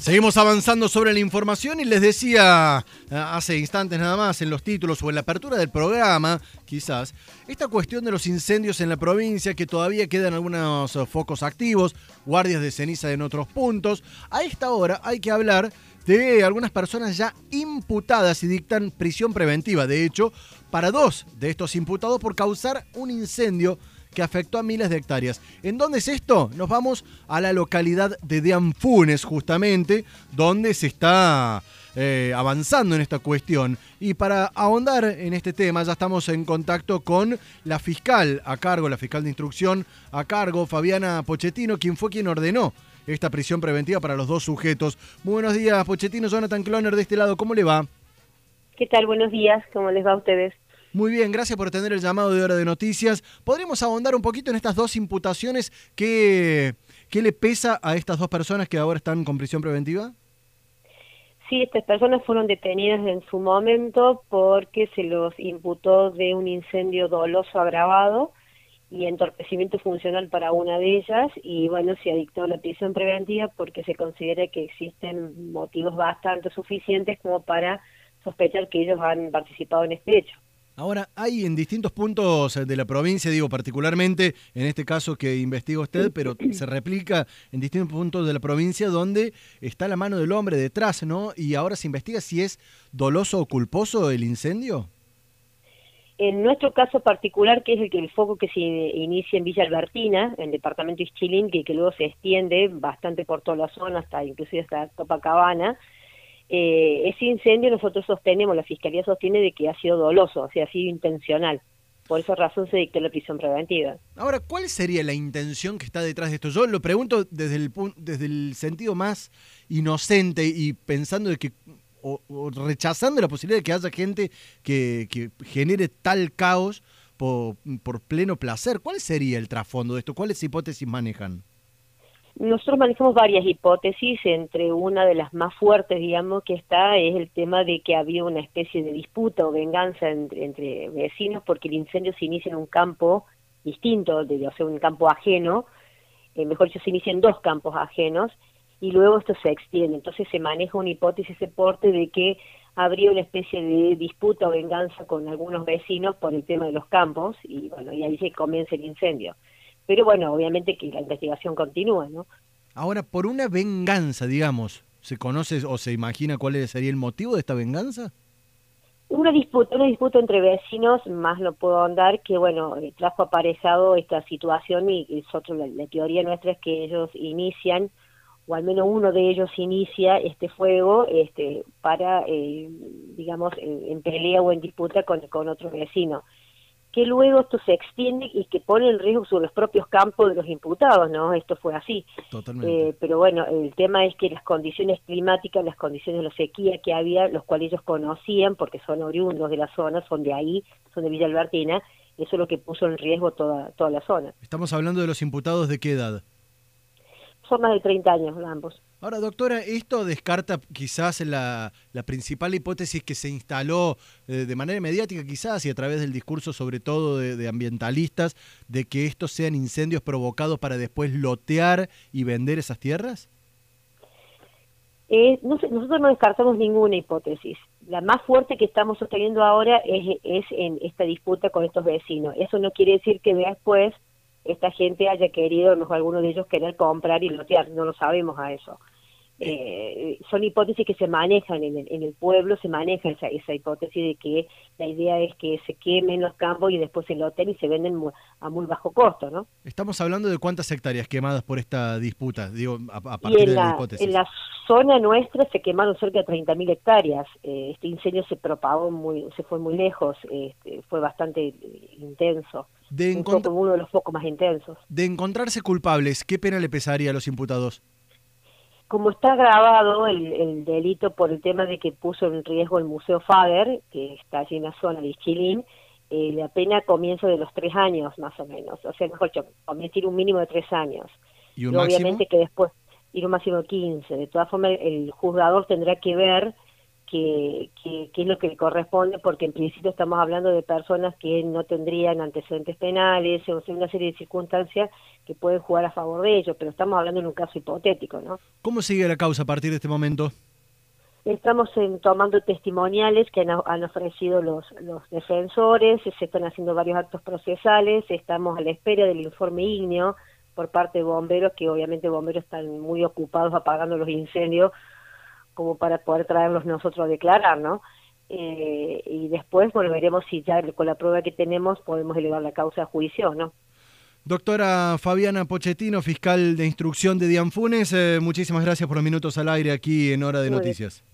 Seguimos avanzando sobre la información y les decía eh, hace instantes nada más en los títulos o en la apertura del programa, quizás, esta cuestión de los incendios en la provincia, que todavía quedan algunos eh, focos activos, guardias de ceniza en otros puntos. A esta hora hay que hablar de algunas personas ya imputadas y dictan prisión preventiva. De hecho, para dos de estos imputados por causar un incendio que afectó a miles de hectáreas. ¿En dónde es esto? Nos vamos a la localidad de Deanfunes, justamente, donde se está eh, avanzando en esta cuestión. Y para ahondar en este tema, ya estamos en contacto con la fiscal a cargo, la fiscal de instrucción a cargo, Fabiana Pochettino, quien fue quien ordenó esta prisión preventiva para los dos sujetos. Muy buenos días, Pochettino, Jonathan Cloner de este lado, ¿cómo le va? ¿Qué tal? Buenos días, ¿cómo les va a ustedes? Muy bien, gracias por tener el llamado de hora de noticias. ¿Podríamos ahondar un poquito en estas dos imputaciones? ¿Qué, qué le pesa a estas dos personas que ahora están con prisión preventiva? Sí, estas personas fueron detenidas en su momento porque se los imputó de un incendio doloso agravado y entorpecimiento funcional para una de ellas y bueno, se adictó a la prisión preventiva porque se considera que existen motivos bastante suficientes como para sospechar que ellos han participado en este hecho. Ahora, hay en distintos puntos de la provincia, digo particularmente en este caso que investiga usted, pero se replica en distintos puntos de la provincia donde está la mano del hombre detrás, ¿no? Y ahora se investiga si es doloso o culposo el incendio. En nuestro caso particular, que es el que el foco que se inicia en Villa Albertina, en el departamento de Ischilín, que, que luego se extiende bastante por toda la zona, hasta inclusive hasta Copacabana, eh, ese incendio nosotros sostenemos, la Fiscalía sostiene de que ha sido doloso, o sea, ha sido intencional. Por esa razón se dictó la prisión preventiva. Ahora, ¿cuál sería la intención que está detrás de esto? Yo lo pregunto desde el, desde el sentido más inocente y pensando de que o, rechazando la posibilidad de que haya gente que, genere tal caos por, pleno placer. ¿Cuál sería el trasfondo de esto? ¿Cuáles hipótesis manejan? Nosotros manejamos varias hipótesis, entre una de las más fuertes, digamos, que está es el tema de que había una especie de disputa o venganza entre, vecinos porque el incendio se inicia en un campo distinto, de, o sea, un campo ajeno, eh, mejor dicho, se inicia en dos campos ajenos y luego esto se extiende. Entonces se maneja una hipótesis ese porte de que habría una especie de disputa o venganza con algunos vecinos por el tema de los campos y bueno, y ahí se comienza el incendio. Pero bueno, obviamente que la investigación continúa, ¿no? Ahora, por una venganza, digamos, ¿se conoce o se imagina cuál sería el motivo de esta venganza? Una disputa, una disputa entre vecinos, más no puedo andar, que bueno, eh, trajo aparejado esta situación y, nosotros, la, teoría nuestra es que ellos inician, o al menos uno de ellos inicia este fuego este, para, eh, digamos, en, pelea o en disputa con, con otro vecino que luego esto se extiende y que pone en riesgo sobre los propios campos de los imputados, ¿no? Esto fue así. Totalmente. Eh, pero bueno, el tema es que las condiciones climáticas, las condiciones de la sequía que había, los cuales ellos conocían, porque son oriundos de la zona, son de ahí, son de Villa Albertina, eso es lo que puso en riesgo toda, toda la zona. Estamos hablando de los imputados de qué edad? Son más de 30 años ambos. Ahora, doctora, ¿esto descarta quizás la, principal hipótesis que se instaló eh, de manera mediática quizás y a través del discurso sobre todo de, ambientalistas de que estos sean incendios provocados para después lotear y vender esas tierras? Eh, nosotros no descartamos ninguna hipótesis. La más fuerte que estamos sosteniendo ahora es, es en esta disputa con estos vecinos. Eso no quiere decir que después esta gente haya querido, mejor alguno de ellos querer comprar y lotear, no lo sabemos a eso. Eh, son hipótesis que se manejan en el, en el pueblo, se maneja esa, esa hipótesis de que la idea es que se quemen los campos y después se loten y se venden a muy bajo costo, ¿no? Estamos hablando de cuántas hectáreas quemadas por esta disputa, digo, a, partir de la, hipótesis. En la zona nuestra se quemaron cerca de 30.000 hectáreas. Eh, este incendio se propagó muy, se fue muy lejos, este, fue bastante intenso. De uno de los focos más intensos. De encontrarse culpables, ¿qué pena le pesaría a los imputados? como está grabado el, delito por el tema de que puso en riesgo el Museo Faber, que está allí en la zona de Chilín, eh, la pena comienza de los tres años más o menos, o sea, mejor dicho, comienza un mínimo de tres años. ¿Y, un obviamente que después ir un máximo de 15. De todas formas, el juzgador tendrá que ver que, es lo que le corresponde, porque en principio estamos hablando de personas que no tendrían antecedentes penales, o sea, una serie de circunstancias que pueden jugar a favor de ellos, pero estamos hablando en un caso hipotético, ¿no? ¿Cómo sigue la causa a partir de este momento? Estamos tomando testimoniales que han, ofrecido los, los defensores, se están haciendo varios actos procesales, estamos a la espera del informe ígneo por parte de bomberos, que obviamente bomberos están muy ocupados apagando los incendios como para poder traerlos nosotros a declarar, ¿no? Eh, y después, bueno, veremos si ya con la prueba que tenemos podemos elevar la causa a juicio, ¿no? Doctora Fabiana Pochettino, fiscal de instrucción de Dianfunes, eh, muchísimas gracias por los minutos al aire aquí en Hora de Noticias.